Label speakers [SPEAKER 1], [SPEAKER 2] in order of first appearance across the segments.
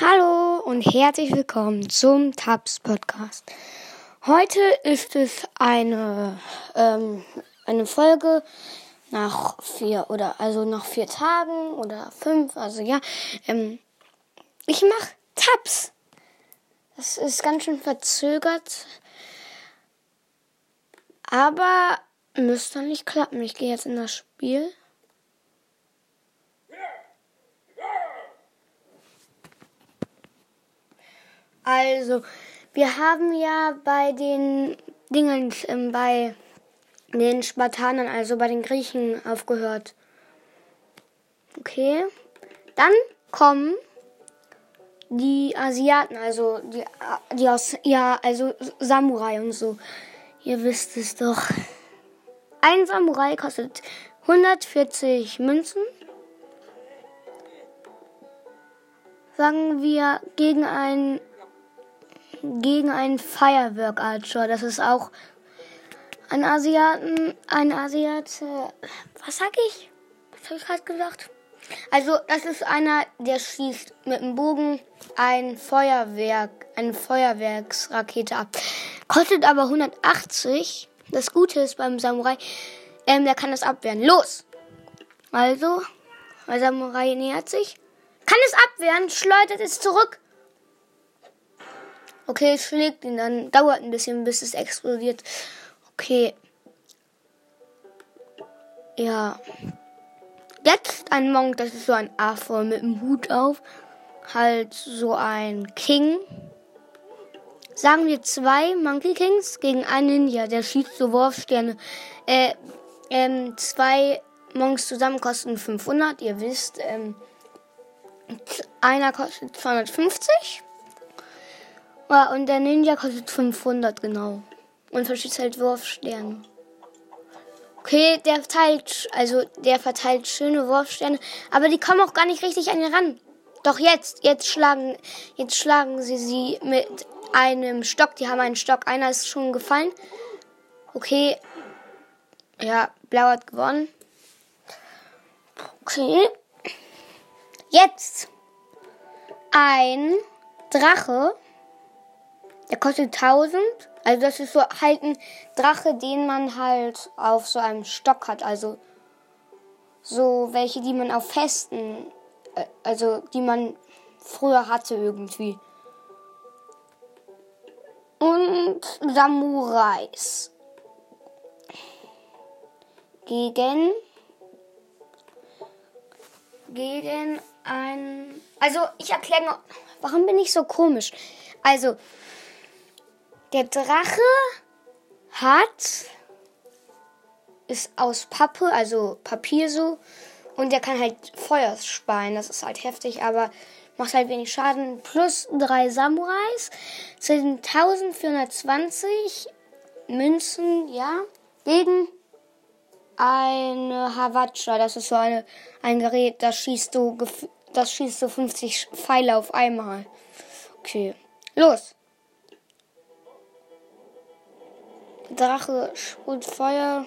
[SPEAKER 1] Hallo und herzlich willkommen zum Tabs Podcast. Heute ist es eine, ähm, eine Folge nach vier oder also nach vier Tagen oder fünf, also ja. Ähm, ich mache Tabs. Das ist ganz schön verzögert. Aber müsste nicht klappen. Ich gehe jetzt in das Spiel. Also, wir haben ja bei den Dingen, ähm, bei den Spartanern, also bei den Griechen aufgehört. Okay. Dann kommen die Asiaten, also die, die aus, ja, also Samurai und so. Ihr wisst es doch. Ein Samurai kostet 140 Münzen. Sagen wir gegen ein gegen einen Firework Archer. Das ist auch ein Asiaten, ein Asiat. Was sag ich? Was habe ich gerade gesagt? Also, das ist einer, der schießt mit dem Bogen ein Feuerwerk, eine Feuerwerksrakete ab. Kostet aber 180. Das Gute ist beim Samurai, ähm, der kann das abwehren. Los! Also, der Samurai nähert sich. Kann es abwehren, schleudert es zurück. Okay, es schlägt ihn, dann dauert ein bisschen, bis es explodiert. Okay. Ja. Jetzt ein Monk, das ist so ein Affe mit einem Hut auf. Halt so ein King. Sagen wir zwei Monkey Kings gegen einen Ninja, der schießt so Wurfsterne. Äh, ähm, zwei Monks zusammen kosten 500, ihr wisst. Ähm, einer kostet 250 ja, und der Ninja kostet 500, genau. Und verschießt halt Wurfsterne. Okay, der verteilt, also der verteilt schöne Wurfsterne, aber die kommen auch gar nicht richtig an ihn ran. Doch jetzt, jetzt schlagen, jetzt schlagen sie sie mit einem Stock. Die haben einen Stock. Einer ist schon gefallen. Okay. Ja, Blau hat gewonnen. Okay. Jetzt ein Drache. Der kostet 1000. Also das ist so halt ein Drache, den man halt auf so einem Stock hat. Also so welche, die man auf Festen, äh, also die man früher hatte irgendwie. Und Samurais. Gegen gegen ein also ich erkläre noch, warum bin ich so komisch? Also der Drache hat ist aus Pappe, also Papier so. Und der kann halt Feuer speien. Das ist halt heftig, aber macht halt wenig Schaden. Plus drei Samurais sind 1420 Münzen, ja. Gegen eine Havatscha. Das ist so eine, ein Gerät, das schießt so, das schießt so 50 Pfeile auf einmal. Okay. Los! Drache sprüht Feuer.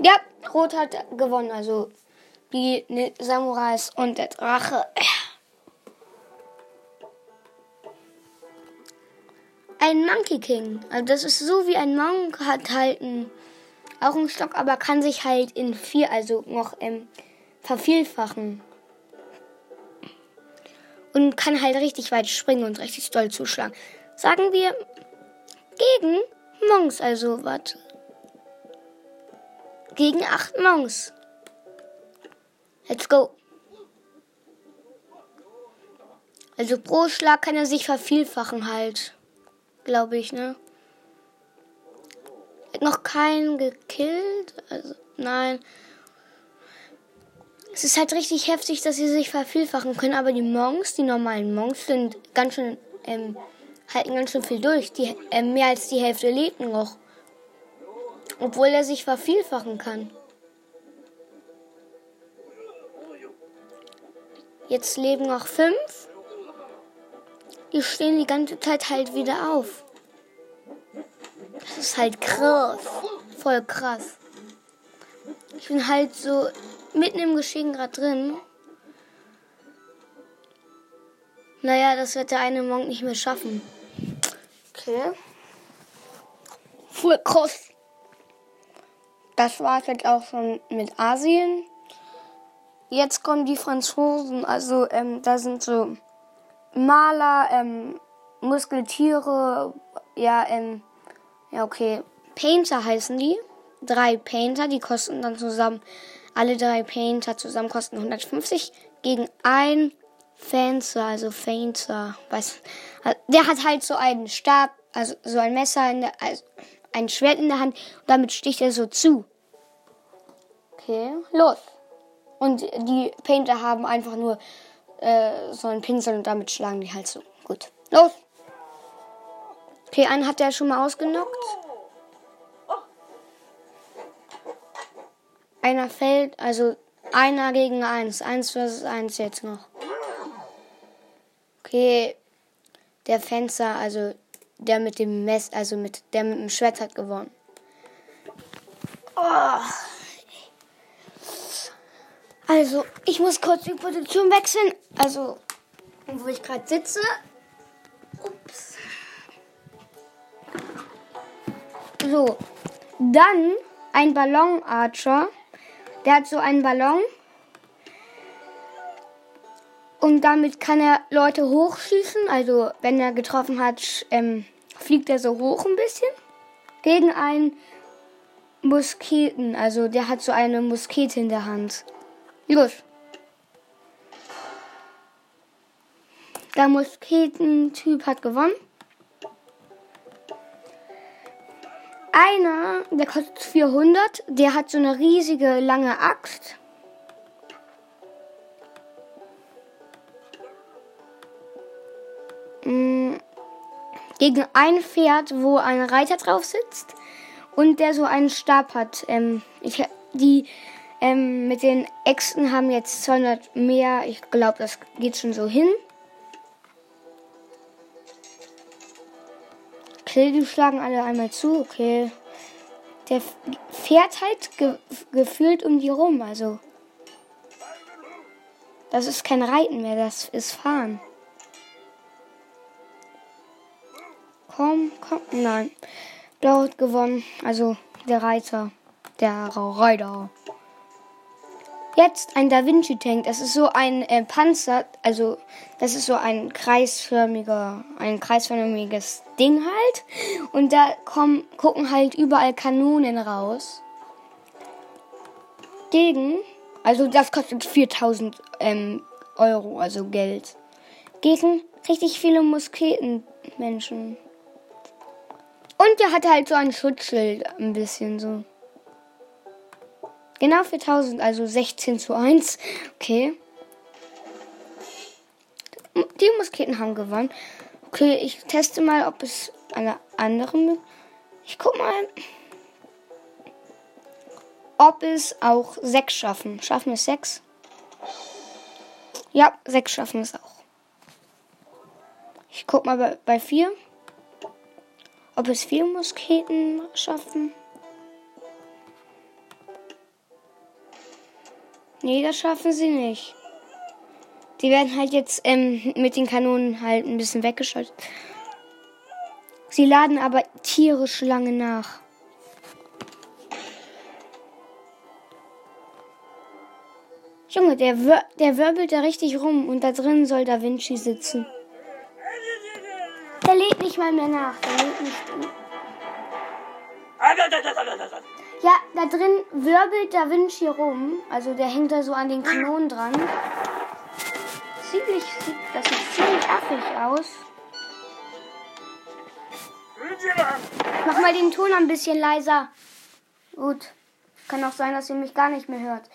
[SPEAKER 1] Ja, Rot hat gewonnen. Also die Samurais und der Drache. Ein Monkey King. Also das ist so wie ein Monk hat halt einen, auch einen Stock, aber kann sich halt in vier, also noch ähm, vervielfachen. Und kann halt richtig weit springen und richtig doll zuschlagen. Sagen wir, gegen Monks, also warte. Gegen acht Monks. Let's go. Also pro Schlag kann er sich vervielfachen halt. Glaube ich, ne? Hat noch keinen gekillt. Also, nein. Es ist halt richtig heftig, dass sie sich vervielfachen können, aber die Monks, die normalen Monks, sind ganz schön ähm, halten ganz schön viel durch. Die, äh, mehr als die Hälfte lebt noch. Obwohl er sich vervielfachen kann. Jetzt leben noch fünf. Die stehen die ganze Zeit halt wieder auf. Das ist halt krass. Voll krass. Ich bin halt so mitten im Geschehen gerade drin. Naja, das wird der eine Monk nicht mehr schaffen. Okay. Full cross. Das war es jetzt auch schon mit Asien. Jetzt kommen die Franzosen. Also ähm, da sind so Maler, ähm, Muskeltiere, ja, ähm, ja, okay. Painter heißen die. Drei Painter, die kosten dann zusammen, alle drei Painter zusammen kosten 150 gegen ein Fencer, also Fencer, weiß, der hat halt so einen Stab, also so ein Messer in der, also ein Schwert in der Hand und damit sticht er so zu. Okay, los. Und die Painter haben einfach nur äh, so einen Pinsel und damit schlagen die halt so. Gut, los. Okay, einen hat der schon mal ausgenockt. Einer fällt, also einer gegen eins. Eins versus eins jetzt noch. Okay, der Fenster, also der mit dem Mess, also mit der mit dem Schwert hat gewonnen. Oh. Also, ich muss kurz die Position wechseln. Also, wo ich gerade sitze. Ups. So, dann ein Ballonarcher. Der hat so einen Ballon. Und damit kann er Leute hochschießen. Also, wenn er getroffen hat, ähm, fliegt er so hoch ein bisschen. Gegen einen Musketen. Also, der hat so eine Muskete in der Hand. Los. Der Musketentyp hat gewonnen. Einer, der kostet 400, der hat so eine riesige lange Axt. Mm, gegen ein Pferd, wo ein Reiter drauf sitzt und der so einen Stab hat. Ähm, ich, die ähm, mit den Äxten haben jetzt 200 mehr. Ich glaube, das geht schon so hin. Okay, die schlagen alle einmal zu. Okay. Der fährt halt ge gefühlt um die rum. Also. Das ist kein Reiten mehr, das ist Fahren. Komm, komm. Nein. Blau hat gewonnen. Also der Reiter. Der Reiter. Jetzt ein Da Vinci Tank. Das ist so ein äh, Panzer, also das ist so ein kreisförmiger, ein kreisförmiges Ding halt. Und da kommen, gucken halt überall Kanonen raus. Gegen, also das kostet 4000 ähm, Euro, also Geld. Gegen richtig viele Musketenmenschen. Und der hat halt so ein Schutzschild, ein bisschen so. Genau 4000, also 16 zu 1. Okay. Die Musketen haben gewonnen. Okay, ich teste mal, ob es eine andere. Ich guck mal, ob es auch 6 schaffen. Schaffen es 6? Ja, 6 schaffen es auch. Ich guck mal bei 4. Ob es 4 Musketen schaffen. Nee, das schaffen sie nicht. Die werden halt jetzt ähm, mit den Kanonen halt ein bisschen weggeschaltet. Sie laden aber tierisch lange nach. Junge, der, wir der wirbelt da richtig rum und da drin soll Da Vinci sitzen. Der mal mehr nach. Der. Ja, da drin wirbelt Da Vinci rum. Also der hängt da so an den Kanonen dran. Ziemlich, das sieht ziemlich affig aus. Mach mal den Ton ein bisschen leiser. Gut. Kann auch sein, dass ihr mich gar nicht mehr hört.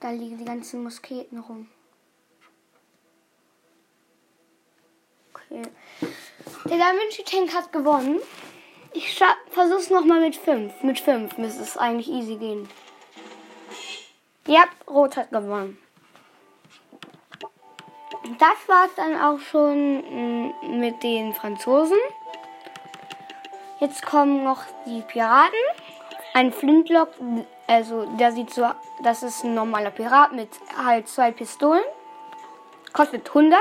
[SPEAKER 1] Da liegen die ganzen Musketen rum. Okay. Der Da Vinci Tank hat gewonnen. Ich versuch's nochmal mit 5. Mit 5 müsste es eigentlich easy gehen. Ja, Rot hat gewonnen. Das war's dann auch schon mm, mit den Franzosen. Jetzt kommen noch die Piraten. Ein Flintlock, also der sieht so, das ist ein normaler Pirat mit halt zwei Pistolen. Kostet 100.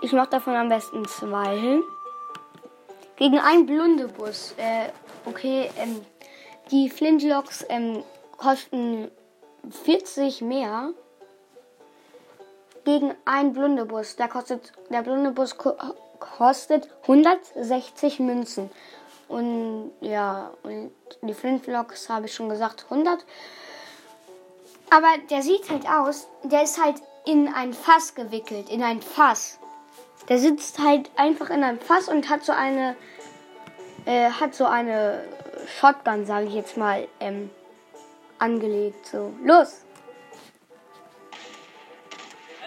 [SPEAKER 1] Ich mache davon am besten zwei. Gegen einen Blundebus. Äh, okay, ähm, die Flintlocks ähm, kosten 40 mehr. Gegen einen Blundebus. Der kostet, der Blundebus ko kostet 160 Münzen. Und ja, und die Flintlocks habe ich schon gesagt 100. Aber der sieht halt aus, der ist halt in ein Fass gewickelt, in ein Fass. Der sitzt halt einfach in einem Fass und hat so eine, äh, hat so eine Shotgun, sage ich jetzt mal, ähm, angelegt. So, los!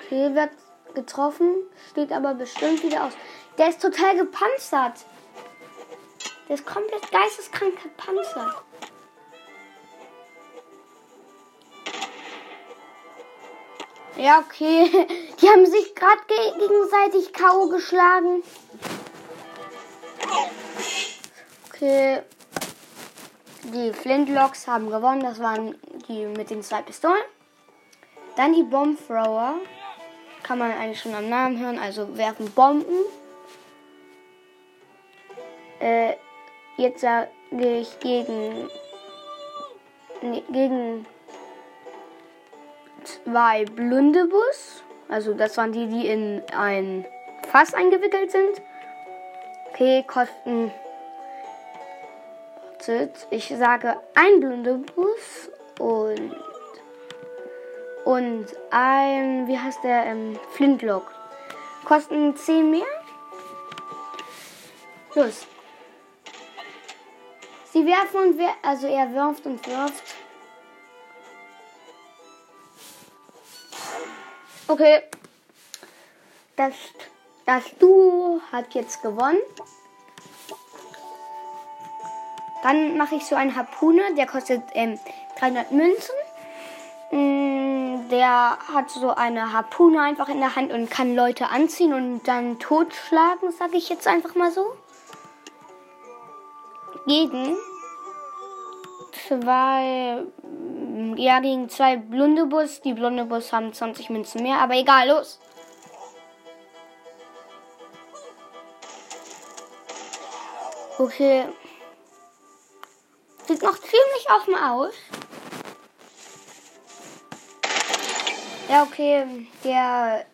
[SPEAKER 1] Okay, wird getroffen, steht aber bestimmt wieder aus. Der ist total gepanzert. Der ist komplett geisteskrank gepanzert. Ja, okay. Die haben sich gerade gegenseitig K.O. geschlagen. Okay. Die Flintlocks haben gewonnen. Das waren die mit den zwei Pistolen. Dann die Bombthrower. Kann man eigentlich schon am Namen hören. Also werfen Bomben. Äh, jetzt sage ich gegen, nee, gegen zwei Blundebus. Also das waren die, die in ein Fass eingewickelt sind. Okay, kosten. Ich sage ein Blundebus und und ein, wie heißt der, ähm, Flintlock. Kosten 10 mehr. Los. Sie werfen und wer, also er wirft und wirft. Okay. Das, das Duo hat jetzt gewonnen. Dann mache ich so einen Harpune, der kostet ähm, 300 Münzen. Mm, der hat so eine Harpune einfach in der Hand und kann Leute anziehen und dann totschlagen, sage ich jetzt einfach mal so. Gegen zwei ja, gegen zwei Blundebus. Die Blundebus haben 20 Münzen mehr, aber egal, los. Okay. Sieht noch ziemlich offen aus. Ja, okay. Der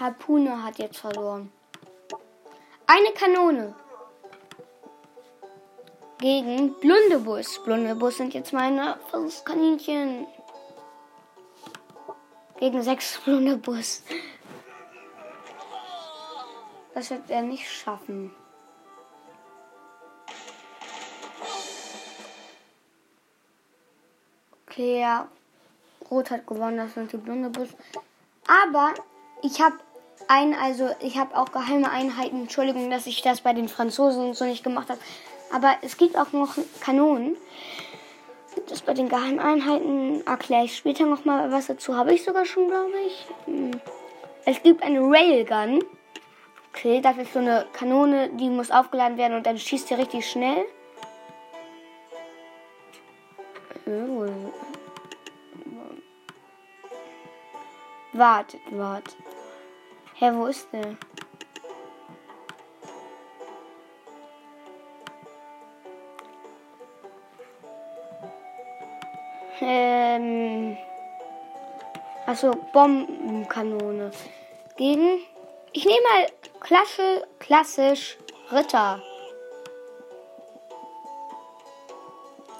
[SPEAKER 1] Harpune hat jetzt verloren. Eine Kanone gegen Blundebus. Blundebus sind jetzt meine Versuchskaninchen. Gegen sechs Blundebus. Das wird er nicht schaffen. Okay, ja. Rot hat gewonnen, das sind die Blundebus. Aber ich habe ein, also ich habe auch geheime Einheiten. Entschuldigung, dass ich das bei den Franzosen so nicht gemacht habe. Aber es gibt auch noch Kanonen. Das bei den Geheimeinheiten erkläre ich später noch mal was dazu. Habe ich sogar schon, glaube ich. Hm. Es gibt eine Railgun. Okay, das ist so eine Kanone, die muss aufgeladen werden und dann schießt sie richtig schnell. Wartet, wartet. Hä, wo ist der? Ähm, also Bombenkanone. Gegen. Ich nehme mal Klasse, klassisch Ritter.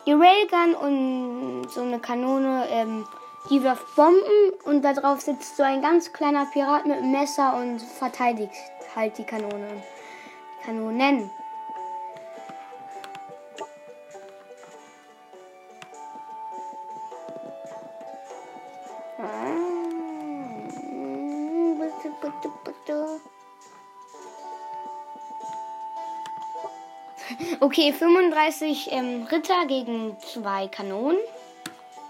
[SPEAKER 1] Die Railgun und so eine Kanone, ähm, die wirft Bomben und da drauf sitzt so ein ganz kleiner Pirat mit einem Messer und verteidigt halt die Kanone. Kanonen. Okay, 35 ähm, Ritter gegen zwei Kanonen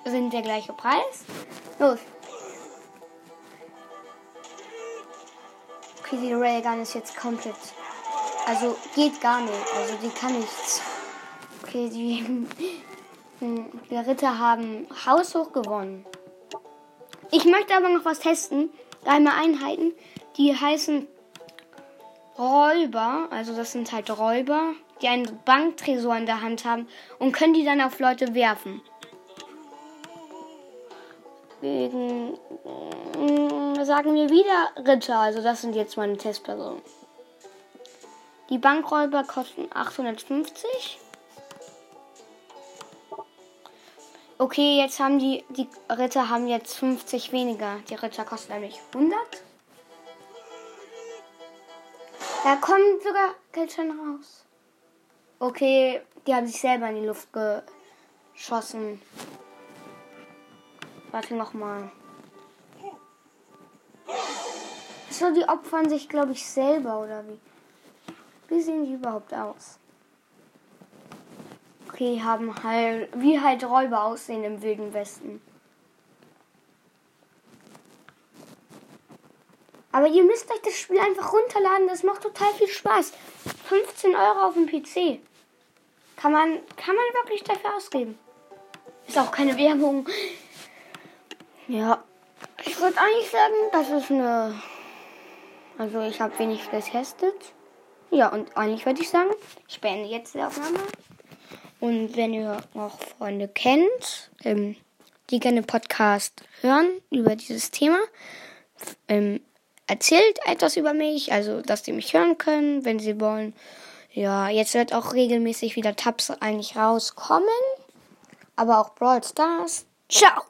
[SPEAKER 1] sind der gleiche Preis. Los. Okay, die Railgun ist jetzt komplett. Also geht gar nicht. Also die kann nichts. Okay, die, die Ritter haben haushoch gewonnen. Ich möchte aber noch was testen. Geheime Einheiten, die heißen Räuber. Also das sind halt Räuber, die einen Banktresor in der Hand haben und können die dann auf Leute werfen. Wegen, mm, sagen wir wieder Ritter. Also das sind jetzt meine Testpersonen. Die Bankräuber kosten 850. Okay, jetzt haben die, die Ritter haben jetzt 50 weniger. Die Ritter kosten nämlich 100. Da kommt sogar Geldschein raus. Okay, die haben sich selber in die Luft geschossen. Warte nochmal. So, die opfern sich, glaube ich, selber, oder wie? Wie sehen die überhaupt aus? Okay, haben halt, wie halt Räuber aussehen im Wilden Westen. Aber ihr müsst euch das Spiel einfach runterladen, das macht total viel Spaß. 15 Euro auf dem PC. Kann man, kann man wirklich dafür ausgeben. Ist auch keine Werbung. Ja, ich würde eigentlich sagen, das ist eine. Also ich habe wenig getestet. Ja, und eigentlich würde ich sagen, ich beende jetzt die Aufnahme. Und wenn ihr noch Freunde kennt, ähm, die gerne Podcast hören über dieses Thema, ähm, erzählt etwas über mich, also dass die mich hören können, wenn sie wollen. Ja, jetzt wird auch regelmäßig wieder Tabs eigentlich rauskommen, aber auch Brawl Stars. Ciao!